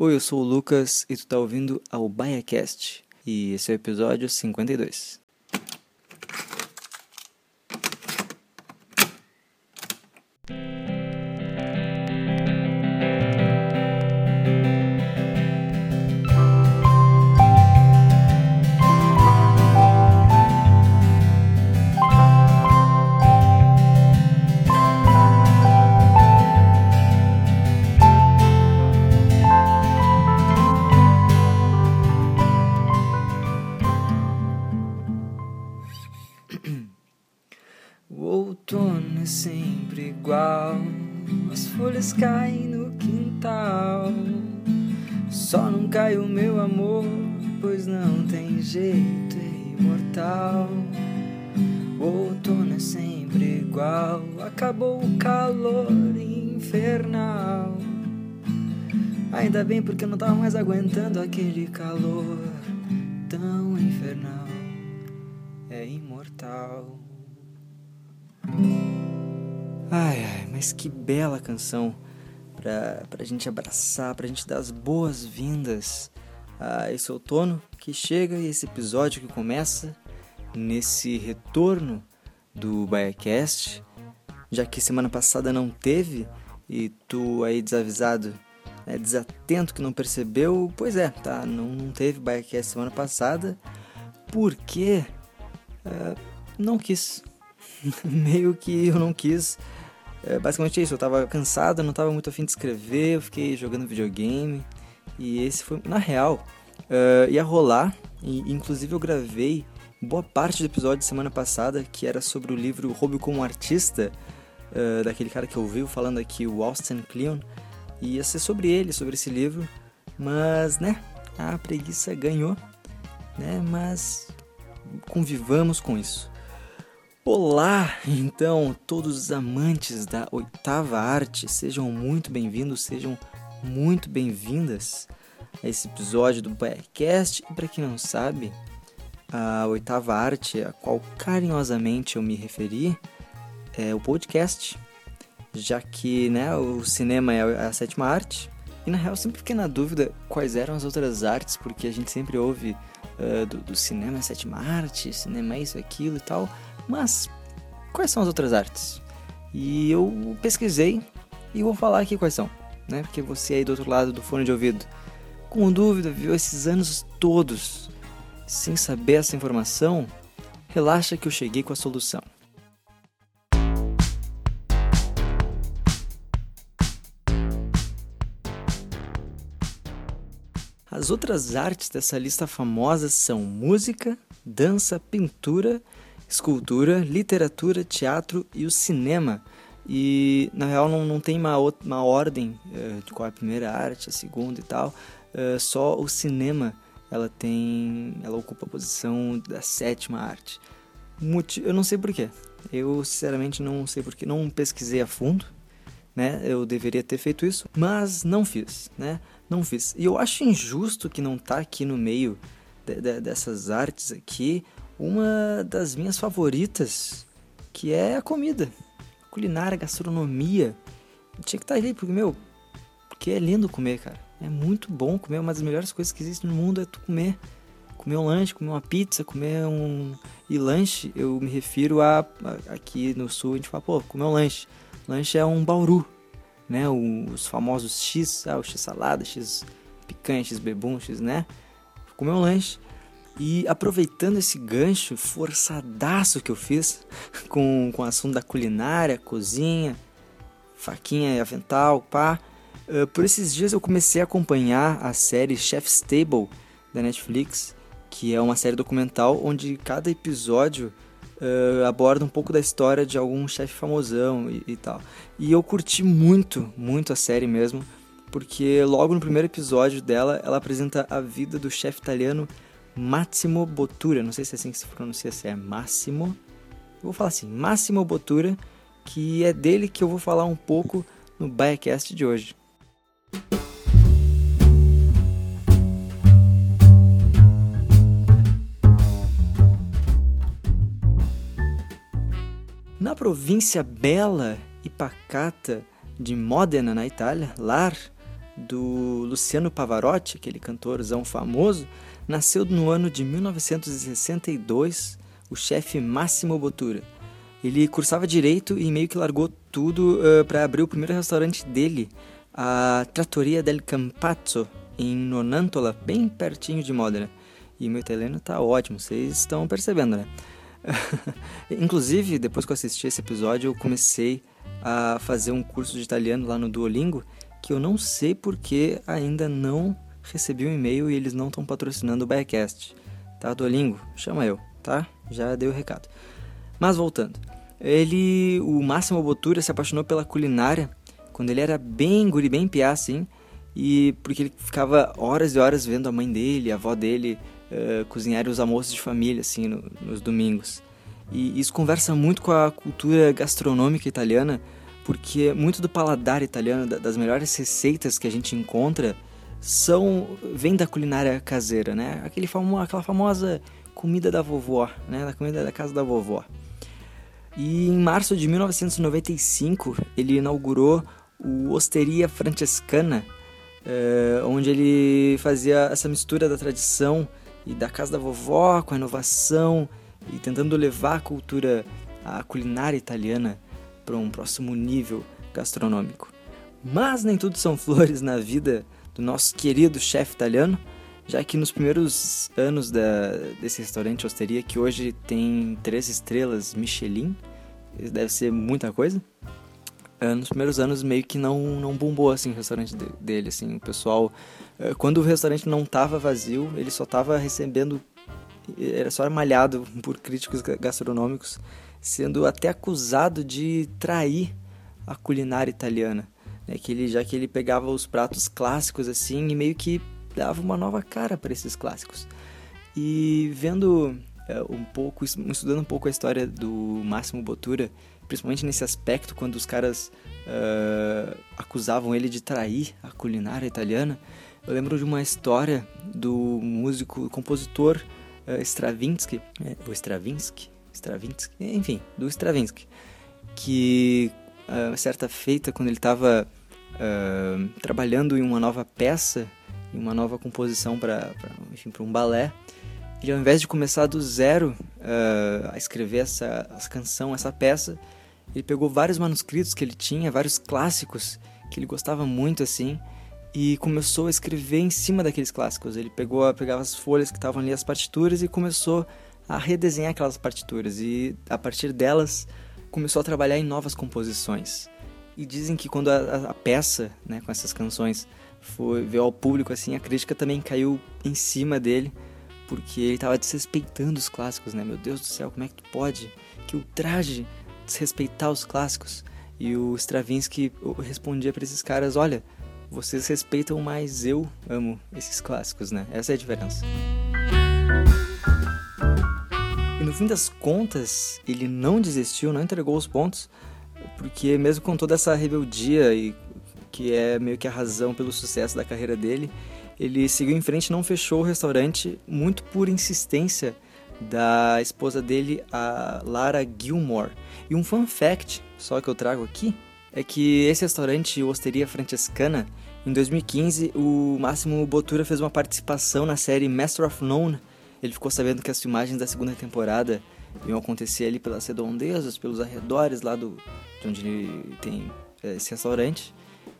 Oi, eu sou o Lucas e tu tá ouvindo ao BaiaCast e esse é o episódio 52. Sempre igual, as folhas caem no quintal. Só não cai o meu amor, pois não tem jeito, é imortal. O outono é sempre igual, acabou o calor infernal. Ainda bem porque eu não tava mais aguentando aquele calor tão infernal. É imortal. Mas que bela canção pra, pra gente abraçar, pra gente dar as boas-vindas a esse outono que chega e esse episódio que começa nesse retorno do BaiaCast, já que semana passada não teve e tu aí desavisado, né, desatento que não percebeu, pois é, tá, não, não teve BaiaCast semana passada, porque uh, não quis, meio que eu não quis. É basicamente isso, eu tava cansado, não tava muito afim de escrever, eu fiquei jogando videogame. E esse foi, na real, uh, ia rolar. E, inclusive eu gravei boa parte do episódio de semana passada, que era sobre o livro Hobby como Artista, uh, daquele cara que eu ouvi falando aqui, o Austin Kleon. E ia ser sobre ele, sobre esse livro. Mas, né, a preguiça ganhou, né, mas convivamos com isso. Olá, então, todos os amantes da oitava arte, sejam muito bem-vindos, sejam muito bem-vindas a esse episódio do podcast. E para quem não sabe, a oitava arte a qual carinhosamente eu me referi é o podcast, já que né, o cinema é a sétima arte. E na real, sempre fiquei na dúvida quais eram as outras artes, porque a gente sempre ouve uh, do, do cinema é sétima arte, cinema é isso, aquilo e tal. Mas quais são as outras artes? E eu pesquisei e vou falar aqui quais são, né? Porque você aí do outro lado do fone de ouvido, com dúvida, viu esses anos todos sem saber essa informação, relaxa que eu cheguei com a solução. As outras artes dessa lista famosa são música, dança, pintura escultura, literatura, teatro e o cinema. E na real não, não tem uma, uma ordem uh, de qual é a primeira arte, a segunda e tal. Uh, só o cinema ela tem. ela ocupa a posição da sétima arte. Eu não sei porquê. Eu sinceramente não sei porquê. Não pesquisei a fundo. Né? Eu deveria ter feito isso, mas não fiz, né? Não fiz. E eu acho injusto que não tá aqui no meio de, de, dessas artes aqui uma das minhas favoritas, que é a comida. Culinária, gastronomia. Tinha que estar tá ali, porque, meu, porque é lindo comer, cara. É muito bom comer. Uma das melhores coisas que existe no mundo é tu comer. Comer um lanche, comer uma pizza, comer um. E lanche, eu me refiro a. Aqui no sul a gente fala, pô, comer um lanche. Lanche é um bauru, né? Os famosos X, ah, o X salada, X picanha, X bebum, X, né? Comer um lanche. E aproveitando esse gancho forçadaço que eu fiz com, com o assunto da culinária, cozinha, faquinha e avental, pá. Uh, por esses dias eu comecei a acompanhar a série Chef's Table da Netflix, que é uma série documental onde cada episódio uh, aborda um pouco da história de algum chefe famosão e, e tal. E eu curti muito, muito a série mesmo, porque logo no primeiro episódio dela ela apresenta a vida do chefe italiano Massimo Bottura, não sei se é assim que se pronuncia, se é Massimo. Eu vou falar assim, Massimo Bottura, que é dele que eu vou falar um pouco no Biacast de hoje. Na província bela e pacata de Modena, na Itália, lar do Luciano Pavarotti, aquele cantorzão famoso, nasceu no ano de 1962 o chefe Massimo Bottura. Ele cursava direito e meio que largou tudo uh, para abrir o primeiro restaurante dele, a Trattoria del Campazzo, em Nonantola, bem pertinho de Modena. E meu italiano tá ótimo, vocês estão percebendo, né? Inclusive, depois que eu assisti esse episódio, eu comecei a fazer um curso de italiano lá no Duolingo, que eu não sei porque ainda não recebi um e-mail e eles não estão patrocinando o Biacast. Tá, Duolingo? Chama eu, tá? Já dei o recado. Mas voltando. Ele, o Máximo Botura se apaixonou pela culinária quando ele era bem guri, bem piá, assim, e porque ele ficava horas e horas vendo a mãe dele, a avó dele uh, cozinhar os almoços de família, assim, no, nos domingos. E isso conversa muito com a cultura gastronômica italiana, porque muito do paladar italiano, das melhores receitas que a gente encontra, são vem da culinária caseira, né? Aquele famo, aquela famosa comida da vovó, né? Da comida da casa da vovó. E em março de 1995 ele inaugurou o Osteria Francescana, eh, onde ele fazia essa mistura da tradição e da casa da vovó com a inovação e tentando levar a cultura, a culinária italiana para um próximo nível gastronômico. Mas nem tudo são flores na vida do nosso querido chefe italiano, já que nos primeiros anos da, desse restaurante Osteria, que hoje tem três estrelas Michelin, deve ser muita coisa, uh, nos primeiros anos meio que não, não bombou assim o restaurante dele, assim, o pessoal, uh, quando o restaurante não estava vazio, ele só estava recebendo, era só malhado por críticos gastronômicos, sendo até acusado de trair a culinária italiana né, que ele já que ele pegava os pratos clássicos assim e meio que dava uma nova cara para esses clássicos. E vendo é, um pouco, estudando um pouco a história do Máximo Bottura, principalmente nesse aspecto quando os caras uh, acusavam ele de trair a culinária italiana, eu lembro de uma história do músico, compositor uh, Stravinsky, é, o Stravinsky, Stravinsky, enfim, do Stravinsky, que uh, certa feita quando ele estava uh, trabalhando em uma nova peça, em uma nova composição para um balé. Ele, ao invés de começar do zero uh, a escrever essa, essa canção, essa peça, ele pegou vários manuscritos que ele tinha, vários clássicos que ele gostava muito assim, e começou a escrever em cima daqueles clássicos. Ele pegou, pegava as folhas que estavam ali, as partituras, e começou a redesenhar aquelas partituras. E a partir delas começou a trabalhar em novas composições. E dizem que quando a, a peça, né, com essas canções, foi veio ao público assim, a crítica também caiu em cima dele, porque ele estava desrespeitando os clássicos, né? Meu Deus do céu, como é que tu pode? Que ultraje desrespeitar os clássicos. E o Stravinsky respondia para esses caras: "Olha, vocês respeitam, mas eu amo esses clássicos, né? Essa é a diferença." E no fim das contas, ele não desistiu, não entregou os pontos, porque mesmo com toda essa rebeldia e que é meio que a razão pelo sucesso da carreira dele, ele seguiu em frente e não fechou o restaurante muito por insistência da esposa dele, a Lara Gilmore. E um fun fact, só que eu trago aqui, é que esse restaurante, Osteria Francescana, em 2015, o Máximo Bottura fez uma participação na série Master of None. Ele ficou sabendo que as filmagens da segunda temporada iam acontecer ali pelas redondezas, pelos arredores lá do, de onde ele tem é, esse restaurante.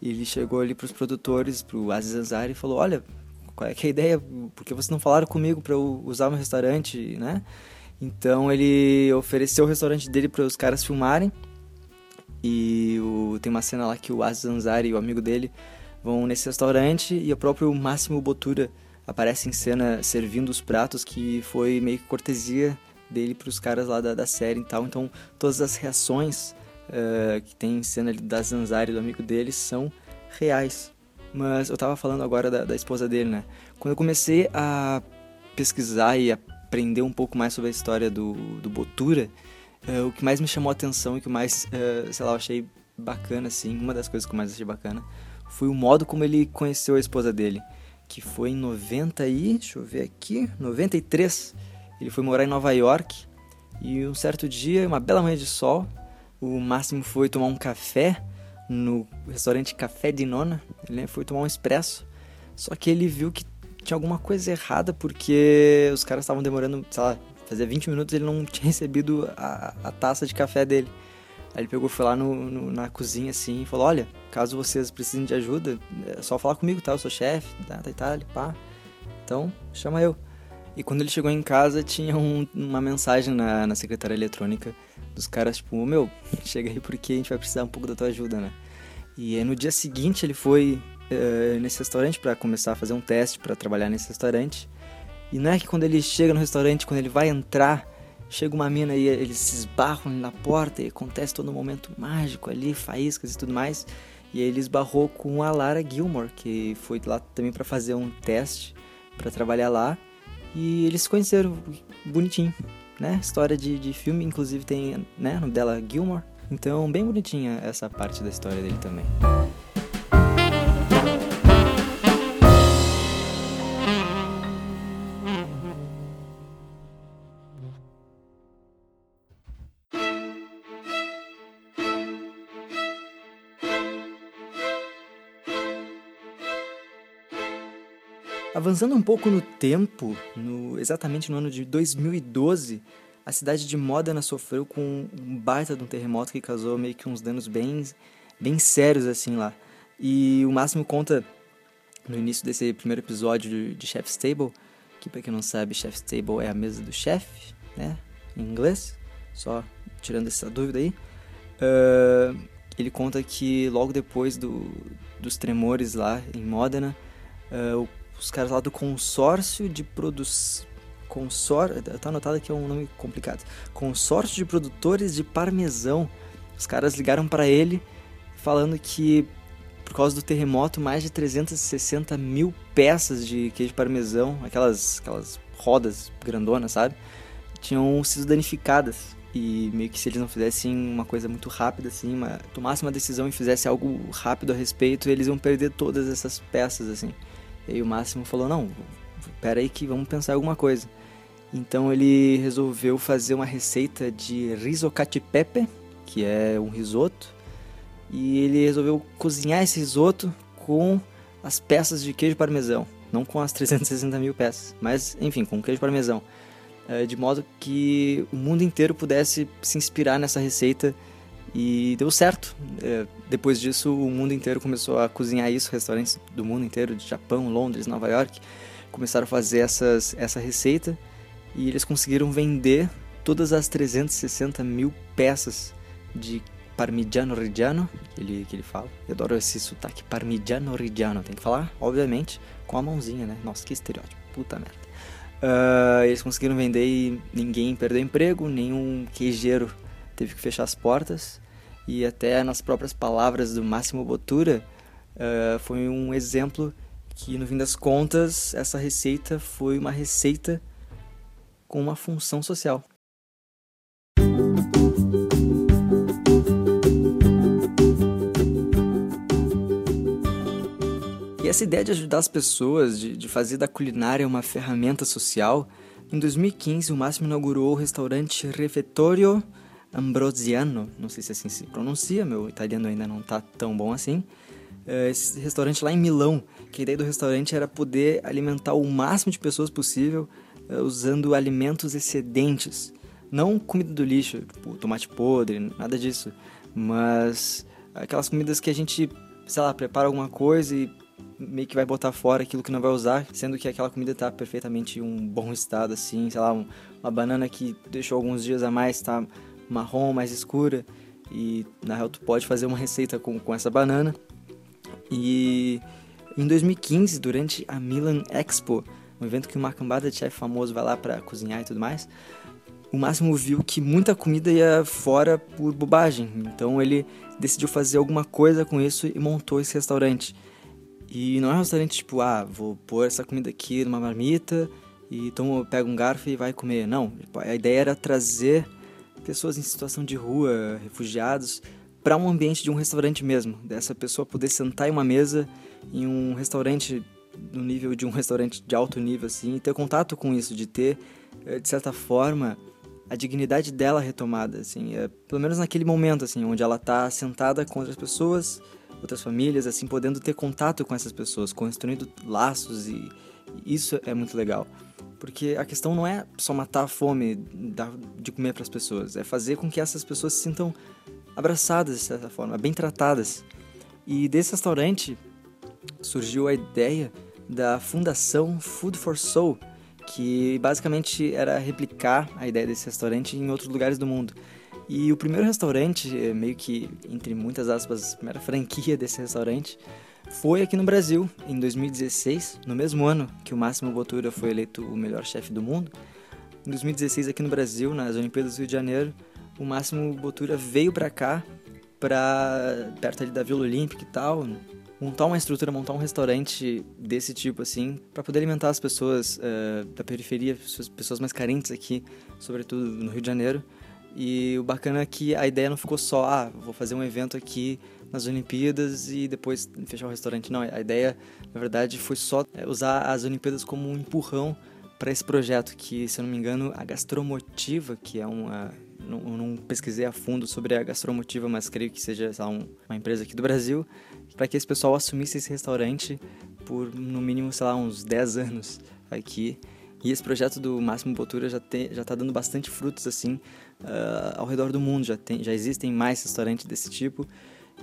E ele chegou ali para os produtores, para o Aziz Ansari, e falou: Olha, qual é, é a ideia? Por que vocês não falaram comigo para eu usar meu restaurante, né? Então ele ofereceu o restaurante dele para os caras filmarem. E o, tem uma cena lá que o Aziz Ansari e o amigo dele vão nesse restaurante e o próprio Máximo Botura aparece em cena servindo os pratos, que foi meio que cortesia dele para os caras lá da, da série e tal. Então todas as reações uh, que tem em cena ali da Zanzari, do amigo dele, são reais. Mas eu tava falando agora da, da esposa dele, né? Quando eu comecei a pesquisar e aprender um pouco mais sobre a história do, do Botura, uh, o que mais me chamou a atenção e que mais, uh, sei lá, eu achei bacana, assim, uma das coisas que eu mais achei bacana, foi o modo como ele conheceu a esposa dele, que foi em 90 e, deixa eu ver aqui, 93. Ele foi morar em Nova York e um certo dia, uma bela manhã de sol, o Máximo foi tomar um café no restaurante Café de Nona. Ele foi tomar um expresso. Só que ele viu que tinha alguma coisa errada porque os caras estavam demorando, sei lá, fazia 20 minutos ele não tinha recebido a, a taça de café dele. Aí ele pegou, foi lá no, no, na cozinha assim e falou: Olha, caso vocês precisem de ajuda, é só falar comigo, tá? Eu sou chefe da, da Itália, pá. Então, chama eu. E quando ele chegou em casa, tinha um, uma mensagem na, na secretária eletrônica dos caras, tipo, meu, chega aí porque a gente vai precisar um pouco da tua ajuda, né? E aí, no dia seguinte ele foi uh, nesse restaurante para começar a fazer um teste para trabalhar nesse restaurante. E não é que quando ele chega no restaurante, quando ele vai entrar, chega uma mina e eles se esbarram na porta e acontece todo um momento mágico ali, faíscas e tudo mais. E aí ele esbarrou com a Lara Gilmore, que foi lá também para fazer um teste para trabalhar lá. E eles se conheceram bonitinho, né? História de, de filme, inclusive tem, né, no dela Gilmore. Então, bem bonitinha essa parte da história dele também. Avançando um pouco no tempo, no, exatamente no ano de 2012, a cidade de Modena sofreu com um baita de um terremoto que causou meio que uns danos bem, bem sérios assim lá. E o Máximo conta no início desse primeiro episódio de, Chef's Table, que para quem não sabe, Chef's Table é a mesa do chefe, né, em inglês, só tirando essa dúvida aí. Uh, ele conta que logo depois do, dos tremores lá em Modena, uh, o os caras lá do consórcio de produção. Consor... Tá anotado que é um nome complicado. Consórcio de produtores de parmesão. Os caras ligaram para ele falando que por causa do terremoto, mais de 360 mil peças de queijo parmesão, aquelas, aquelas rodas grandonas, sabe? Tinham sido danificadas. E meio que se eles não fizessem uma coisa muito rápida, assim, uma, tomassem uma decisão e fizessem algo rápido a respeito, eles iam perder todas essas peças, assim. E o Máximo falou: Não, espera aí que vamos pensar alguma coisa. Então ele resolveu fazer uma receita de riso pepe, que é um risoto, e ele resolveu cozinhar esse risoto com as peças de queijo parmesão, não com as 360 mil peças, mas enfim, com queijo parmesão, eh, de modo que o mundo inteiro pudesse se inspirar nessa receita e deu certo. É, depois disso, o mundo inteiro começou a cozinhar isso, restaurantes do mundo inteiro, de Japão, Londres, Nova York, começaram a fazer essas, essa receita e eles conseguiram vender todas as 360 mil peças de parmigiano reggiano, que ele, que ele fala. Eu adoro esse sotaque, parmigiano reggiano, tem que falar, obviamente, com a mãozinha, né? Nossa, que estereótipo, puta merda. Uh, eles conseguiram vender e ninguém perdeu emprego, nenhum queijeiro teve que fechar as portas e até nas próprias palavras do Máximo Bottura, uh, foi um exemplo que, no fim das contas, essa receita foi uma receita com uma função social. E essa ideia de ajudar as pessoas, de, de fazer da culinária uma ferramenta social, em 2015 o Máximo inaugurou o restaurante Refettorio Ambrosiano, não sei se assim se pronuncia, meu italiano ainda não tá tão bom assim. É, esse restaurante lá em Milão, que a ideia do restaurante era poder alimentar o máximo de pessoas possível é, usando alimentos excedentes. Não comida do lixo, tipo tomate podre, nada disso. Mas aquelas comidas que a gente, sei lá, prepara alguma coisa e meio que vai botar fora aquilo que não vai usar, sendo que aquela comida está perfeitamente em um bom estado, assim, sei lá, um, uma banana que deixou alguns dias a mais, está marrom, mais escura. E na real tu pode fazer uma receita com, com essa banana. E em 2015, durante a Milan Expo, um evento que uma cambada de chefe famoso vai lá para cozinhar e tudo mais, o Máximo viu que muita comida ia fora por bobagem. Então ele decidiu fazer alguma coisa com isso e montou esse restaurante. E não é um restaurante tipo, ah, vou pôr essa comida aqui numa marmita e então pega um garfo e vai comer. Não, a ideia era trazer pessoas em situação de rua, refugiados, para um ambiente de um restaurante mesmo. Dessa pessoa poder sentar em uma mesa em um restaurante no nível de um restaurante de alto nível assim, e ter contato com isso, de ter eh, de certa forma a dignidade dela retomada, assim, é, pelo menos naquele momento, assim, onde ela tá sentada com outras pessoas, outras famílias, assim, podendo ter contato com essas pessoas, construindo laços e isso é muito legal. Porque a questão não é só matar a fome de comer para as pessoas, é fazer com que essas pessoas se sintam abraçadas de certa forma, bem tratadas. E desse restaurante surgiu a ideia da Fundação Food for Soul, que basicamente era replicar a ideia desse restaurante em outros lugares do mundo. E o primeiro restaurante, eh, meio que entre muitas aspas, a franquia desse restaurante, foi aqui no Brasil, em 2016, no mesmo ano que o Máximo Bottura foi eleito o melhor chefe do mundo. Em 2016, aqui no Brasil, nas Olimpíadas do Rio de Janeiro, o Máximo Bottura veio para cá, para perto ali da Vila Olímpica e tal, montar uma estrutura, montar um restaurante desse tipo assim, para poder alimentar as pessoas uh, da periferia, as pessoas mais carentes aqui, sobretudo no Rio de Janeiro. E o bacana é que a ideia não ficou só, ah, vou fazer um evento aqui nas Olimpíadas e depois fechar o restaurante. Não, a ideia, na verdade, foi só é, usar as Olimpíadas como um empurrão para esse projeto que, se eu não me engano, a Gastromotiva, que é uma não, não pesquisei a fundo sobre a Gastromotiva, mas creio que seja lá, um, uma empresa aqui do Brasil, para que esse pessoal assumisse esse restaurante por no mínimo, sei lá, uns 10 anos aqui. E esse projeto do Máximo Botura já está dando bastante frutos assim uh, ao redor do mundo. Já tem, já existem mais restaurantes desse tipo.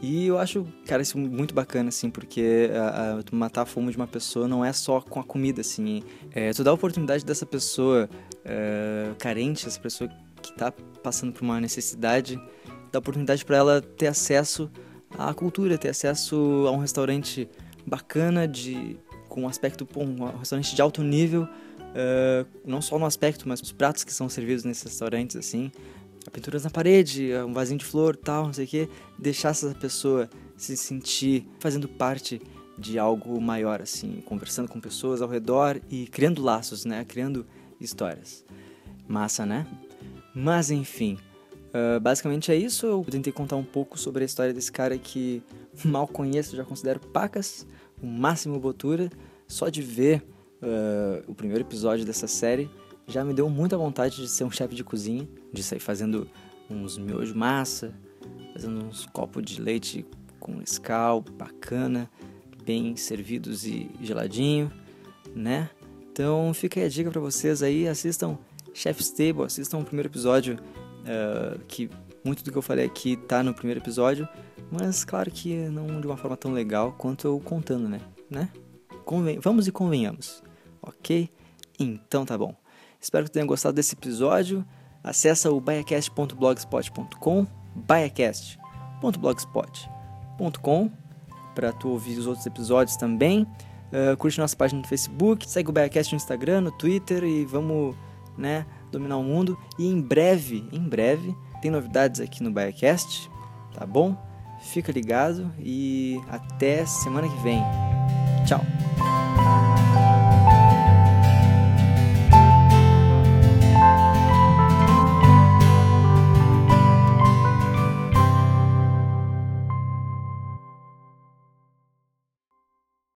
E eu acho, cara, isso muito bacana, assim, porque uh, uh, matar a fome de uma pessoa não é só com a comida, assim. É, tu dá a oportunidade dessa pessoa uh, carente, essa pessoa que está passando por uma necessidade, dá oportunidade para ela ter acesso à cultura, ter acesso a um restaurante bacana, de, com um aspecto, bom, um restaurante de alto nível, uh, não só no aspecto, mas os pratos que são servidos nesses restaurantes, assim, pinturas na parede, um vasinho de flor, tal, não sei o que, deixar essa pessoa se sentir fazendo parte de algo maior, assim, conversando com pessoas ao redor e criando laços, né, criando histórias. Massa, né? Mas enfim, uh, basicamente é isso. Eu tentei contar um pouco sobre a história desse cara que mal conheço, já considero pacas, o Máximo Botura. Só de ver uh, o primeiro episódio dessa série já me deu muita vontade de ser um chefe de cozinha, de sair fazendo uns miojos massa, fazendo uns copos de leite com escal, bacana, bem servidos e geladinho, né? Então fica aí a dica para vocês aí, assistam Chef's Table, assistam o primeiro episódio, uh, que muito do que eu falei aqui tá no primeiro episódio, mas claro que não de uma forma tão legal quanto eu contando, né? né? Conven Vamos e convenhamos, ok? Então tá bom. Espero que tenham gostado desse episódio. Acesse o baiacast.blogspot.com, baiacast.blogspot.com para tu ouvir os outros episódios também. Uh, curte nossa página no Facebook, segue o Baiacast no Instagram, no Twitter e vamos né, dominar o mundo. E em breve, em breve, tem novidades aqui no Biacast, tá bom? Fica ligado e até semana que vem. Tchau!